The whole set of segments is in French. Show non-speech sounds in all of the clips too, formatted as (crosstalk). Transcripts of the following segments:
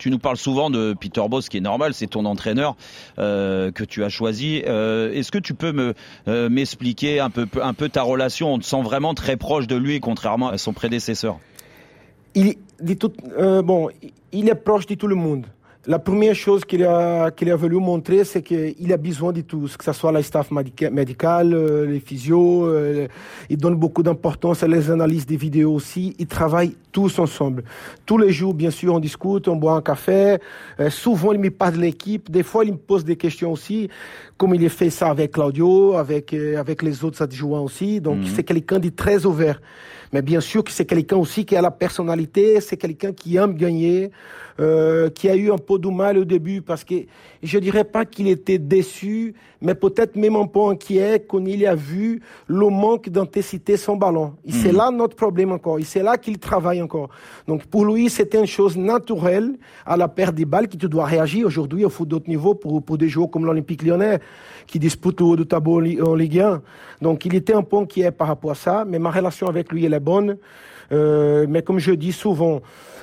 Tu nous parles souvent de Peter Boss, qui est normal, c'est ton entraîneur euh, que tu as choisi. Euh, Est-ce que tu peux euh, m'expliquer un peu, ta relation? On te sent vraiment très proche de lui, contrairement à son prédécesseur. Il, euh, bon, il est proche de tout le monde. La première chose qu'il a, voulu montrer, c'est qu'il a besoin de tous, que ce soit la staff médical, euh, les physios. Il donne beaucoup d'importance à les analyses des vidéos aussi. Ils travaillent tous ensemble. Tous les jours, bien sûr, on discute, on boit un café. Euh, souvent, il me parle de l'équipe. Des fois, il me pose des questions aussi, comme il a fait ça avec Claudio, avec, avec les autres adjoints aussi. Donc, c'est quelqu'un de très ouvert. Mais bien sûr que c'est quelqu'un aussi qui a la personnalité, c'est quelqu'un qui aime gagner, euh, qui a eu un peu de mal au début parce que je dirais pas qu'il était déçu, mais peut-être même un peu inquiet quand il a vu le manque d'intensité son ballon. Et c'est là notre problème encore. Et c'est là qu'il travaille encore. Donc pour lui, c'était une chose naturelle à la perte des balles que tu dois réagir aujourd'hui au foot d'autre niveau pour, pour des joueurs comme l'Olympique lyonnais qui disputent le haut de tableau en Ligue 1. Donc il était un peu inquiet par rapport à ça, mais ma relation avec lui, elle est bonne. Euh, mais comme je dis souvent,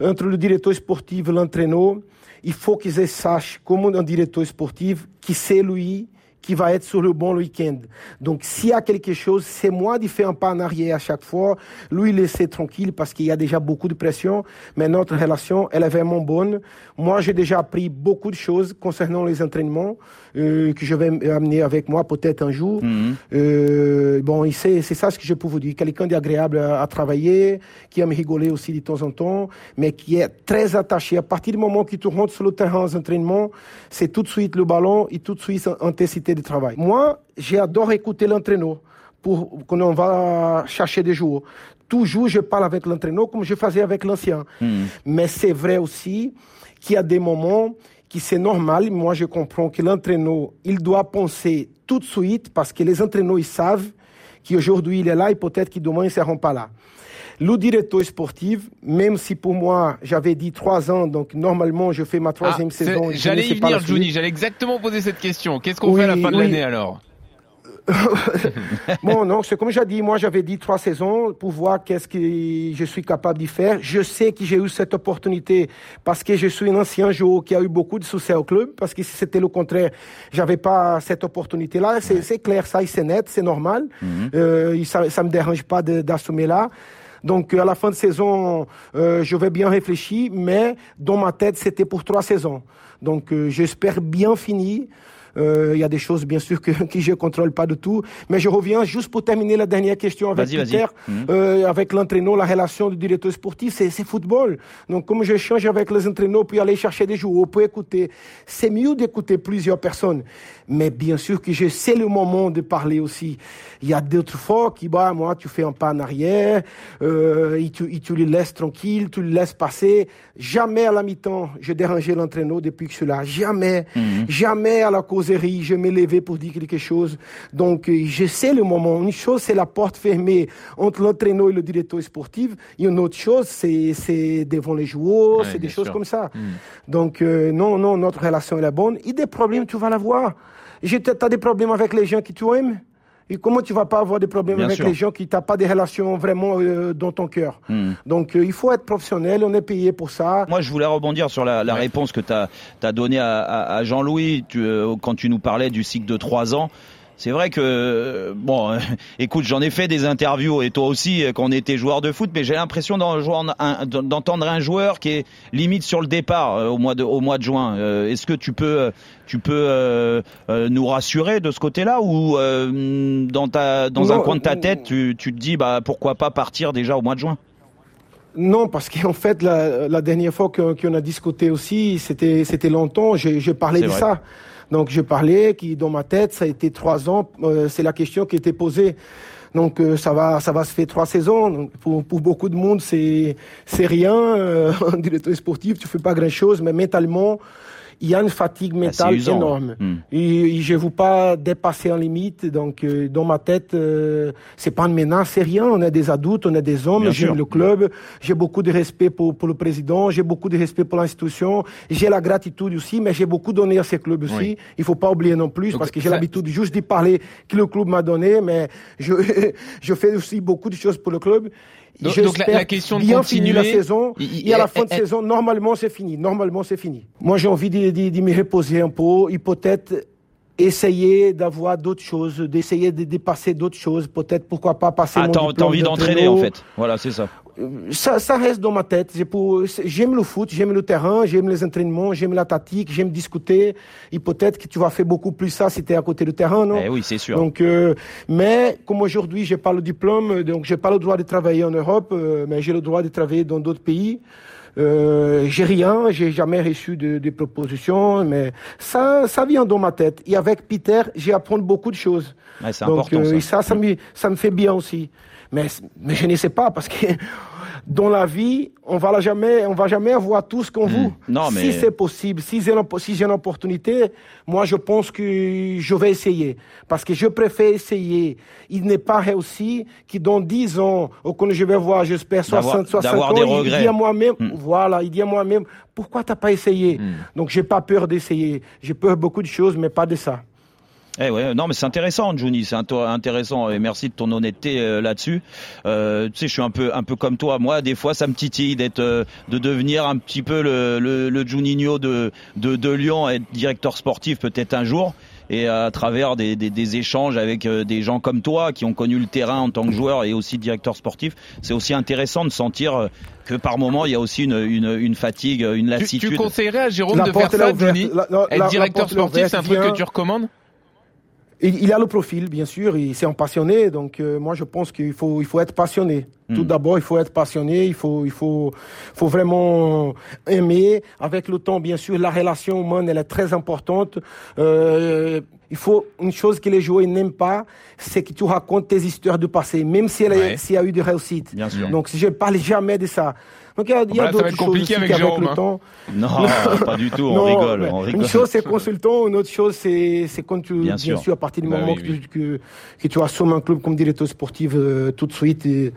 entre le directeur sportif et l'entraîneur, il faut qu'ils sachent, comme un directeur sportif, qui c'est lui qui va être sur le bon week-end. Donc, s'il y a quelque chose, c'est moi de faire un pas en arrière à chaque fois, lui laisser tranquille parce qu'il y a déjà beaucoup de pression, mais notre relation, elle est vraiment bonne. Moi, j'ai déjà appris beaucoup de choses concernant les entraînements euh, que je vais amener avec moi peut-être un jour. Mhm. euh, bon, c'est ça ce que je peux vous dire. Quelqu'un d'agréable à, à, travailler, qui aime rigoler aussi de temps en temps, mais qui est très attaché. À partir du moment que tu rentres sur le terrain aux entraînements, c'est tout de suite le ballon et tout de suite intensité de travail. Moi, j'adore écouter l'entraîneur pour quand on va chercher des joueurs. Toujours, je parle avec l'entraîneur comme je faisais avec l'ancien. Mhm. Mais c'est vrai aussi qu'il y a des moments que c'est normal. Moi, je comprends que l'entraîneur, il doit penser tout de suite parce que les entraîneurs, ils savent qu'aujourd'hui, il est là et peut-être que demain, ils ne seront pas là. Le directeur sportif, même si pour moi, j'avais dit trois ans, donc normalement, je fais ma troisième Ah, saison. J'allais y venir, suite. J'allais exactement poser cette question. Qu'est-ce qu'on Oui, fait à la fin de oui. l'année alors (laughs) Bon, non, c'est comme j'ai dit, moi j'avais dit trois saisons pour voir qu'est-ce que je suis capable de faire. Je sais que j'ai eu cette opportunité parce que je suis un ancien joueur qui a eu beaucoup de succès au club, parce que si c'était le contraire, j'avais pas cette opportunité-là. C'est clair, ça, c'est net, c'est normal. Euh, et ça, ça me dérange pas d'assumer là. Donc à la fin de saison, euh, je vais bien réfléchir, mais dans ma tête, c'était pour trois saisons. Donc euh, j'espère bien finir. Euh, Il y a des choses, bien sûr, que, (laughs) que je contrôle pas du tout. Mais je reviens juste pour terminer la dernière question avec. Peter, Mhm. euh, avec l'entraîneur, la relation du directeur sportif, c'est c'est football. Donc, comme j'échange avec les entraîneurs pour aller chercher des joueurs, pour écouter, c'est mieux d'écouter plusieurs personnes. Mais bien sûr que je sais le moment de parler aussi. Il y a d'autres fois qui, bah, moi, tu fais un pas en arrière, euh, et, tu, et tu le laisses tranquille, tu le laisses passer. Jamais à la mi-temps, je dérangeais l'entraîneur depuis que je suis là. Jamais. Jamais à la causerie, je me levais pour dire quelque chose. Donc, euh, je sais le moment. Une chose, c'est la porte fermée entre l'entraîneur et le directeur sportif. Et une autre chose, c'est, devant les joueurs, Ouais, c'est des choses comme ça. Donc, euh, non, non, notre relation elle est bonne. Et des problèmes, tu vas l'avoir. Tu as des problèmes avec les gens que tu aimes. Et comment tu vas pas avoir des problèmes Bien avec sûr. les gens qui n'ont pas des relations vraiment euh, dans ton cœur Donc, euh, il faut être professionnel, on est payé pour ça. Moi, je voulais rebondir sur la, la Ouais. réponse que tu as, donnée à, à- à Jean-Louis tu, euh, quand tu nous parlais du cycle de trois ans. C'est vrai que, euh, bon, euh, (laughs) écoute, j'en ai fait des interviews et toi aussi euh, quand on était joueur de foot, mais j'ai l'impression d'entendre un joueur qui est limite sur le départ euh, au mois de, au mois de juin. Euh, Est-ce que tu peux, tu peux nous rassurer de ce côté-là ou dans, ta, dans un coin de ta tête, tu, tu te dis, bah, pourquoi pas partir déjà au mois de juin? Non, parce qu'en fait, la, la dernière fois qu'on a discuté aussi, c'était longtemps, parlais C'est de vrai. ça. Donc, je parlais qui dans ma tête, ça a été trois ans, euh, c'est la question qui était posée. Donc, euh, ça va ça va se faire trois saisons. Donc, pour, beaucoup de monde, c'est c'est rien. Euh, (laughs) en directeur sportif, tu fais pas grand-chose, mais mentalement, il y a une fatigue mentale usant, énorme. Hmm. Et, je ne veux pas dépasser en limite. Donc, euh, dans ma tête, euh, c'est pas une menace, c'est rien. On est des adultes, on est des hommes. J'aime le club. J'ai beaucoup de respect pour, pour le président. J'ai beaucoup de respect pour l'institution. J'ai la gratitude aussi, mais j'ai beaucoup donné à ce club aussi. Oui. Il faut pas oublier non plus, Donc, parce que j'ai ça- l'habitude juste d'y parler que le club m'a donné, mais je, (laughs) je fais aussi beaucoup de choses pour le club. Donc, donc la, la, question de bien continuer, la saison et à la fin de saison, normalement c'est fini. Normalement c'est fini. Moi j'ai envie de, de- de me reposer un peu et peut-être essayer d'avoir d'autres choses, d'essayer de dépasser d'autres choses, peut-être pourquoi pas passer Ah, mon t'as envie d'entraîner en fait. Voilà, c'est ça. Ça, ça reste dans ma tête. J'aime le foot, j'aime le terrain, j'aime les entraînements, j'aime la tactique, j'aime discuter. Et peut-être que tu vas faire beaucoup plus ça si tu es à côté du terrain, non? Eh oui, c'est sûr. donc, euh, mais comme aujourd'hui, j'ai pas le diplôme, donc j'ai pas le droit de travailler en Europe, euh, mais j'ai le droit de travailler dans d'autres pays. Euh, j'ai rien, j'ai jamais reçu de, de propositions, mais ça, ça vient dans ma tête. Et avec Peter, j'ai appris beaucoup de choses. Ouais, c'est Donc, important euh, et ça. ça, ça me, ça me fait bien aussi. Mais, mais je ne sais pas parce que dans la vie, on va jamais, on va jamais avoir tout ce qu'on veut. Hmm. Non, mais- Si c'est possible, si j'ai si une opportunité, moi je pense que je vais essayer. Parce que je préfère essayer. Il n'est pas réussi que dans 10 ans, ou quand je vais voir, j'espère, D'avoir- 60, 60 d'avoir ans, il- dit à moi-même, Hmm. voilà, il dit à moi-même, pourquoi t'as pas essayé? Donc j'ai pas peur d'essayer. J'ai peur de beaucoup de choses, mais pas de ça. Eh ouais, non mais c'est intéressant, Juni, c'est int- intéressant et merci de ton honnêteté euh, là-dessus. Euh, tu sais, je suis un peu un peu comme toi. Moi, des fois, ça me titille d'être, euh, de devenir un petit peu le le, le Juninho de, de de Lyon, être directeur sportif peut-être un jour. Et à travers des, des, des échanges avec euh, des gens comme toi qui ont connu le terrain en tant que joueur et aussi directeur sportif, c'est aussi intéressant de sentir euh, que par moment il y a aussi une, une, une fatigue, une tu, lassitude. tu conseillerais à Jérôme La de faire ça. Johnny La- la- Être directeur sportif, c'est un truc que tu recommandes? Il, a le profil, bien sûr, il- c'est un passionné, donc euh, moi je pense qu'il faut, il faut être passionné. Tout d'abord, il faut être passionné, il faut, il faut, faut vraiment aimer. Avec le temps, bien sûr, la relation humaine, elle est très importante. Euh, il faut une chose que les joueurs n'aiment pas, c'est que tu racontes tes histoires du passé, même si elle est- Ouais. s'il y a eu des réussites. Bien sûr. Donc, si je parle jamais de ça. Donc, il y a, y bah d'autres choses compliqué avec qu'avec Jérôme, le hein. temps. Non, (laughs) pas du tout. On Non, rigole, mais on rigole. Une chose, c'est consultant. Une autre chose, c'est quand tu, Bien bien, sûr. sûr. à partir du Bah moment oui, que, oui. Tu, que, que tu assumes un club comme directeur sportif euh, tout de suite, et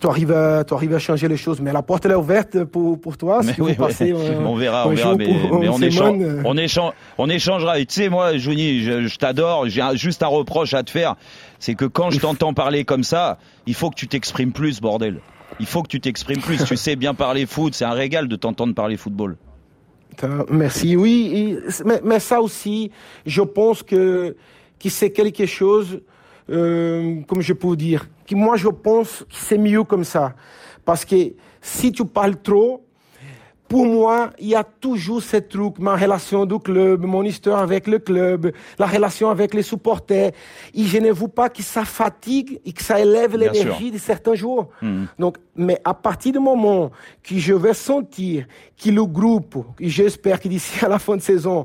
tu arrives à, tu arrives à changer les choses. Mais la porte elle est ouverte pour, pour toi. Mais si oui, oui. euh, on verra, on verra, mais, on, échange, euh, on, échange, on échangera. Et tu sais, moi, Jouni, je, je t'adore. J'ai juste un reproche à te faire, c'est que quand je t'entends parler comme ça, il faut que tu t'exprimes plus, bordel. Il faut que tu t'exprimes plus. tu sais bien parler foot, c'est un régal de t'entendre parler football. Merci. Oui, mais, mais ça aussi, je pense que, que c'est quelque chose, euh, comme je peux dire, que moi je pense que c'est mieux comme ça. Parce que si tu parles trop, pour moi, il y a toujours ce truc, ma relation du club, mon histoire avec le club, la relation avec les supporters. Et je ne veux pas que ça fatigue et que ça élève l'énergie de certains jours. Donc, mais à partir du moment que je vais sentir que le groupe, et j'espère que d'ici à la fin de saison,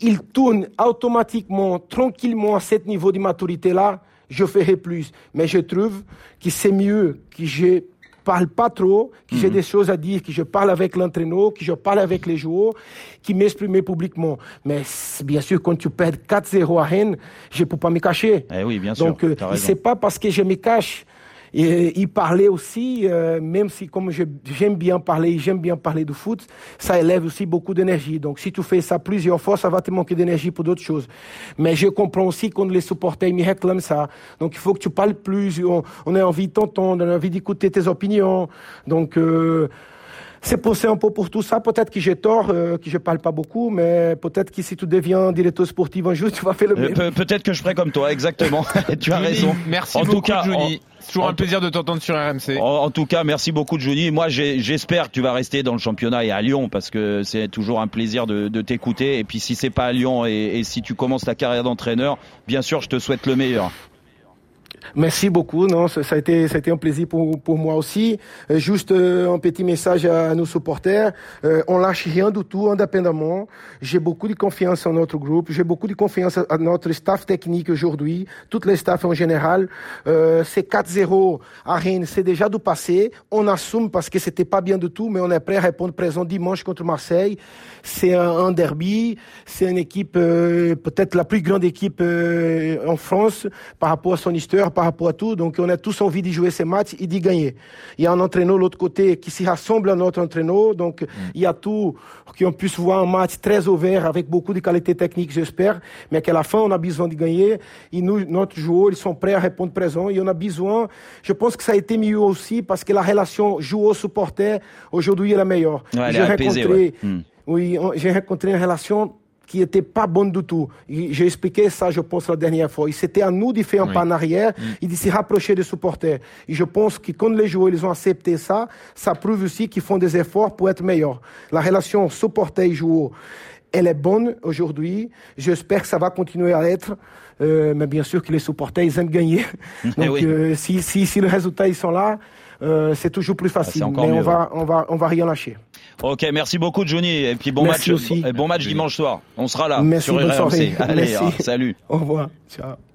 il tourne automatiquement, tranquillement à ce niveau de maturité-là, je ferai plus. Mais je trouve que c'est mieux que je parle pas trop, que j'ai des choses à dire, que je parle avec l'entraîneur, que je parle avec les joueurs, qui m'exprimer publiquement. Mais bien sûr, quand tu perds 4-0 à Rennes, je peux pas me cacher. Eh oui, bien sûr. Donc, euh, c'est pas parce que je me cache. Et il parlait aussi, euh, même si comme j'aime bien parler, j'aime bien parler du foot, ça élève aussi beaucoup d'énergie. Donc si tu fais ça plusieurs fois, ça va te manquer d'énergie pour d'autres choses. Mais je comprends aussi quand les supporters me réclament ça. Donc il faut que tu parles plus, on, on a envie de t'entendre, on a envie d'écouter tes opinions. Donc euh, c'est penser un peu pour tout ça. Peut-être que j'ai tort, euh, que je parle pas beaucoup, mais peut-être que si tu deviens directeur sportif un jour, tu vas faire le Euh, même. pe- Peut-être que je ferai comme toi, exactement. (laughs) tu as raison. Merci En beaucoup, tout cas. C'est toujours un plaisir de t'entendre sur RMC. En, en tout cas, merci beaucoup, Johnny. Moi, j'espère que tu vas rester dans le championnat et à Lyon parce que c'est toujours un plaisir de, de t'écouter. Et puis, si c'est pas à Lyon et, et si tu commences ta carrière d'entraîneur, bien sûr, je te souhaite le meilleur. Merci beaucoup. Non, ça, ça a été, ça a été un plaisir pour, pour moi aussi. Euh, juste euh, un petit message à nos supporters. Euh, on lâche rien du tout, indépendamment. J'ai beaucoup de confiance en notre groupe. J'ai beaucoup de confiance à notre staff technique aujourd'hui, toutes les staffs en général. Euh, c'est 4-0 à Rennes, c'est déjà du passé. On assume parce que c'était pas bien du tout, mais on est prêt à répondre présent dimanche contre Marseille. C'est un, un derby. C'est une équipe, euh, peut-être la plus grande équipe en France par rapport à son histoire par rapport à tout. Donc, on a tous envie de jouer ces matchs et d'y gagner. Il y a un entraîneur de l'autre côté qui se rassemble à notre entraîneur. Donc, mm. il y a tout qu'on puisse voir un match très ouvert avec beaucoup de qualité technique, j'espère. Mais qu'à la fin, on a besoin de gagner. Et nous, notre joueur, ils sont prêts à répondre présent. Et on a besoin, je pense que ça a été mieux aussi parce que la relation joueur-supporter, aujourd'hui, est la meilleure. Ouais, mm. oui, j'ai rencontré une relation qui n'était pas bonne du tout. J'ai expliqué ça, je pense, la dernière fois. C'était à nous de faire un pas en arrière mm. et de se rapprocher des supporters. Et je pense que quand les joueurs ils ont accepté ça, ça prouve aussi qu'ils font des efforts pour être meilleurs. La relation supporter et joueur, elle est bonne aujourd'hui. J'espère que ça va continuer à l'être. Euh, mais bien sûr que les supporters, ils aiment gagner. (laughs) Donc, oui. euh, si, si, si les résultats ils sont là, euh, c'est toujours plus facile. Ah, mais mieux, on, va, on, va, on va rien lâcher. Ok, merci beaucoup Johnny. Et puis bon merci match, aussi. bon match dimanche soir. On sera là merci, sur bonne RMC. soirée. Allez, merci. hein, salut. Au revoir. Ciao.